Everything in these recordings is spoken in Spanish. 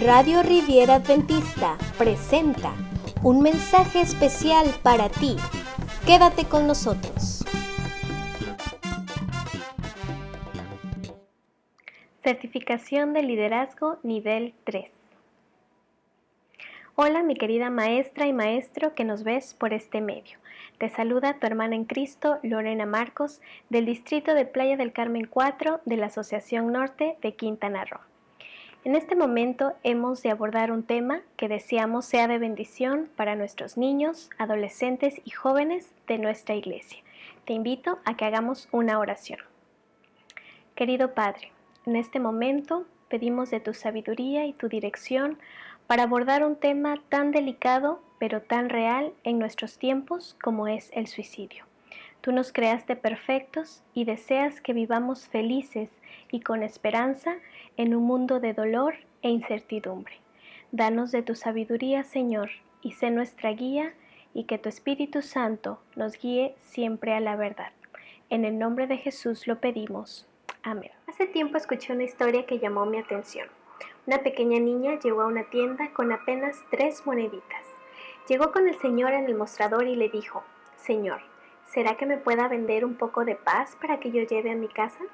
Radio Riviera Adventista presenta un mensaje especial para ti. Quédate con nosotros. Certificación de Liderazgo Nivel 3. Hola mi querida maestra y maestro que nos ves por este medio. Te saluda tu hermana en Cristo, Lorena Marcos, del Distrito de Playa del Carmen 4 de la Asociación Norte de Quintana Roo. En este momento hemos de abordar un tema que deseamos sea de bendición para nuestros niños, adolescentes y jóvenes de nuestra iglesia. Te invito a que hagamos una oración. Querido Padre, en este momento pedimos de tu sabiduría y tu dirección para abordar un tema tan delicado pero tan real en nuestros tiempos como es el suicidio. Tú nos creaste perfectos y deseas que vivamos felices y con esperanza en un mundo de dolor e incertidumbre. Danos de tu sabiduría, Señor, y sé nuestra guía y que tu Espíritu Santo nos guíe siempre a la verdad. En el nombre de Jesús lo pedimos. Amén. Hace tiempo escuché una historia que llamó mi atención. Una pequeña niña llegó a una tienda con apenas tres moneditas. Llegó con el Señor en el mostrador y le dijo, Señor, ¿será que me pueda vender un poco de paz para que yo lleve a mi casa?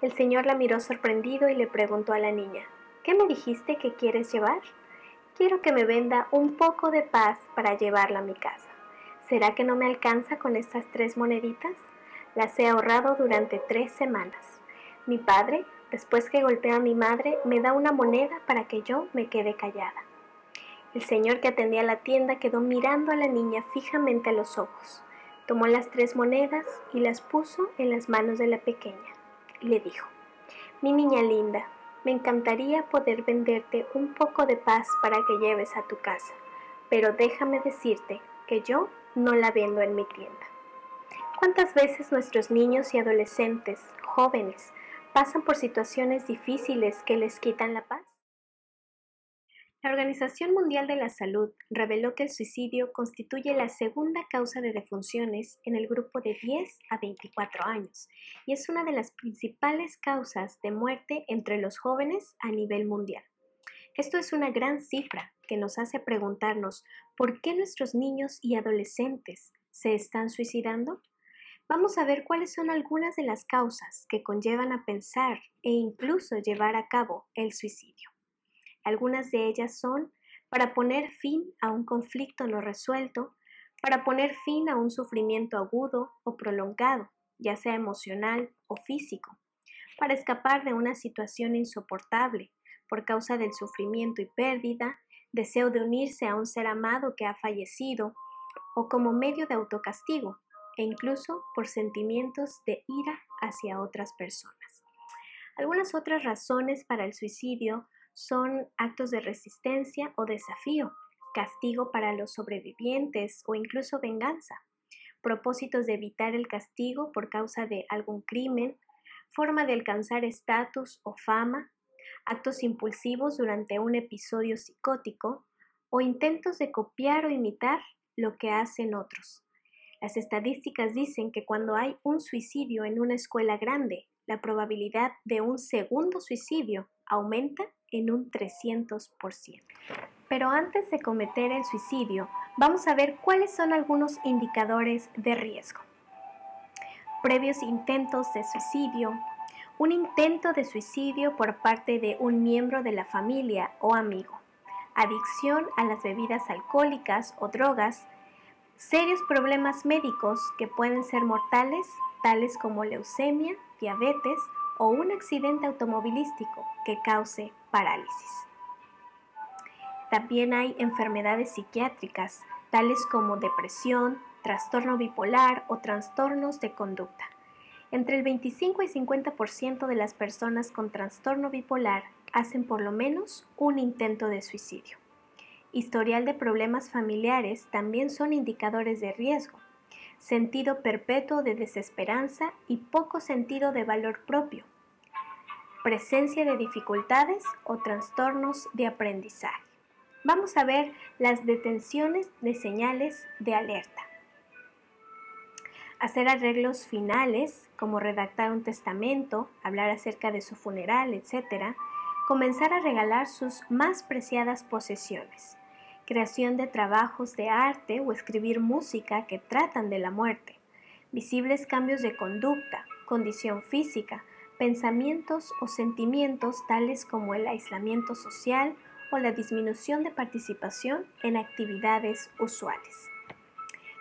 El Señor la miró sorprendido y le preguntó a la niña, ¿qué me dijiste que quieres llevar? Quiero que me venda un poco de paz para llevarla a mi casa. ¿Será que no me alcanza con estas tres moneditas? Las he ahorrado durante tres semanas. Mi padre, después que golpea a mi madre, me da una moneda para que yo me quede callada. El señor que atendía la tienda quedó mirando a la niña fijamente a los ojos. Tomó las tres monedas y las puso en las manos de la pequeña. Y le dijo, Mi niña linda, me encantaría poder venderte un poco de paz para que lleves a tu casa, pero déjame decirte que yo no la vendo en mi tienda. ¿Cuántas veces nuestros niños y adolescentes, jóvenes, pasan por situaciones difíciles que les quitan la paz? La Organización Mundial de la Salud reveló que el suicidio constituye la segunda causa de defunciones en el grupo de 10 a 24 años y es una de las principales causas de muerte entre los jóvenes a nivel mundial. Esto es una gran cifra que nos hace preguntarnos por qué nuestros niños y adolescentes se están suicidando. Vamos a ver cuáles son algunas de las causas que conllevan a pensar e incluso llevar a cabo el suicidio. Algunas de ellas son para poner fin a un conflicto no resuelto, para poner fin a un sufrimiento agudo o prolongado, ya sea emocional o físico, para escapar de una situación insoportable por causa del sufrimiento y pérdida, deseo de unirse a un ser amado que ha fallecido, o como medio de autocastigo, e incluso por sentimientos de ira hacia otras personas. Algunas otras razones para el suicidio son actos de resistencia o desafío, castigo para los sobrevivientes o incluso venganza, propósitos de evitar el castigo por causa de algún crimen, forma de alcanzar estatus o fama, actos impulsivos durante un episodio psicótico o intentos de copiar o imitar lo que hacen otros. Las estadísticas dicen que cuando hay un suicidio en una escuela grande, la probabilidad de un segundo suicidio aumenta en un 300%. Pero antes de cometer el suicidio, vamos a ver cuáles son algunos indicadores de riesgo. Previos intentos de suicidio, un intento de suicidio por parte de un miembro de la familia o amigo, adicción a las bebidas alcohólicas o drogas, serios problemas médicos que pueden ser mortales, tales como leucemia, diabetes o un accidente automovilístico que cause parálisis. También hay enfermedades psiquiátricas, tales como depresión, trastorno bipolar o trastornos de conducta. Entre el 25 y 50% de las personas con trastorno bipolar hacen por lo menos un intento de suicidio. Historial de problemas familiares también son indicadores de riesgo sentido perpetuo de desesperanza y poco sentido de valor propio, presencia de dificultades o trastornos de aprendizaje. Vamos a ver las detenciones de señales de alerta. Hacer arreglos finales, como redactar un testamento, hablar acerca de su funeral, etc., comenzar a regalar sus más preciadas posesiones, creación de trabajos de arte o escribir música que tratan de la muerte, visibles cambios de conducta, condición física, pensamientos o sentimientos tales como el aislamiento social o la disminución de participación en actividades usuales.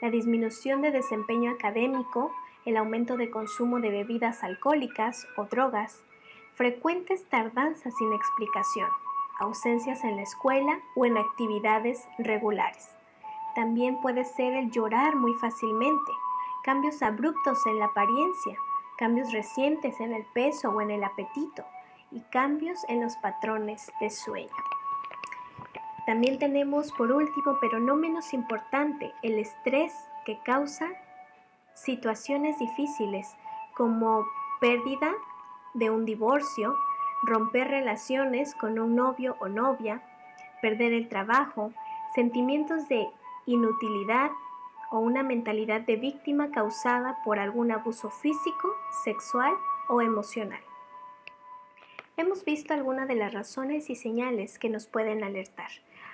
La disminución de desempeño académico, el aumento de consumo de bebidas alcohólicas o drogas, frecuentes tardanzas sin explicación, ausencias en la escuela o en actividades regulares. También puede ser el llorar muy fácilmente, cambios abruptos en la apariencia, cambios recientes en el peso o en el apetito y cambios en los patrones de sueño. También tenemos por último, pero no menos importante, el estrés que causa situaciones difíciles como pérdida de un divorcio, romper relaciones con un novio o novia, perder el trabajo, sentimientos de inutilidad o una mentalidad de víctima causada por algún abuso físico, sexual o emocional. Hemos visto algunas de las razones y señales que nos pueden alertar.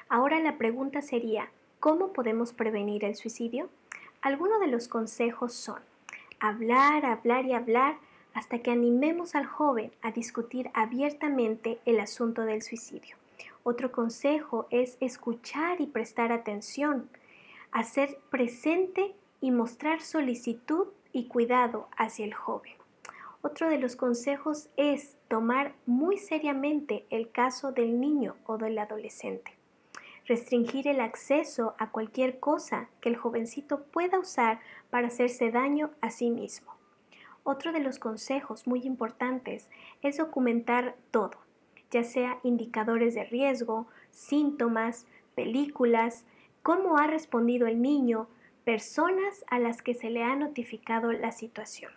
Ahora la pregunta sería, ¿cómo podemos prevenir el suicidio? Algunos de los consejos son hablar, hablar y hablar hasta que animemos al joven a discutir abiertamente el asunto del suicidio. Otro consejo es escuchar y prestar atención, hacer presente y mostrar solicitud y cuidado hacia el joven. Otro de los consejos es tomar muy seriamente el caso del niño o del adolescente. Restringir el acceso a cualquier cosa que el jovencito pueda usar para hacerse daño a sí mismo. Otro de los consejos muy importantes es documentar todo, ya sea indicadores de riesgo, síntomas, películas, cómo ha respondido el niño, personas a las que se le ha notificado la situación.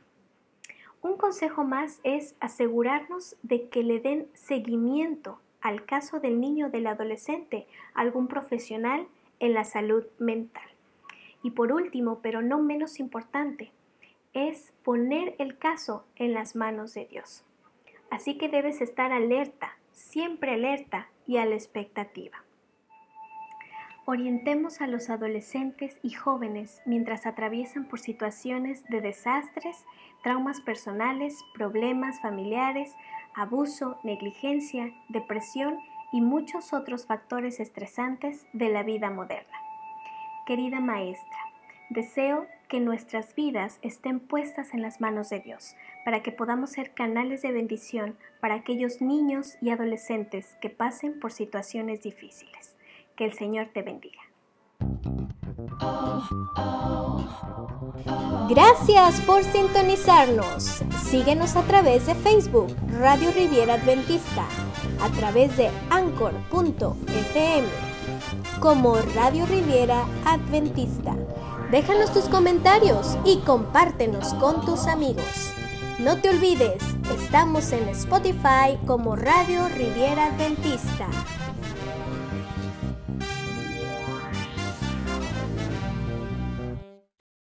Un consejo más es asegurarnos de que le den seguimiento al caso del niño o del adolescente algún profesional en la salud mental. Y por último, pero no menos importante, es poner el caso en las manos de Dios. Así que debes estar alerta, siempre alerta y a la expectativa. Orientemos a los adolescentes y jóvenes mientras atraviesan por situaciones de desastres, traumas personales, problemas familiares, abuso, negligencia, depresión y muchos otros factores estresantes de la vida moderna. Querida maestra, deseo que nuestras vidas estén puestas en las manos de Dios, para que podamos ser canales de bendición para aquellos niños y adolescentes que pasen por situaciones difíciles. Que el Señor te bendiga. Gracias por sintonizarnos. Síguenos a través de Facebook, Radio Riviera Adventista, a través de anchor.fm, como Radio Riviera Adventista Déjanos tus comentarios y compártenos con tus amigos. No te olvides, estamos en Spotify como Radio Riviera Adventista.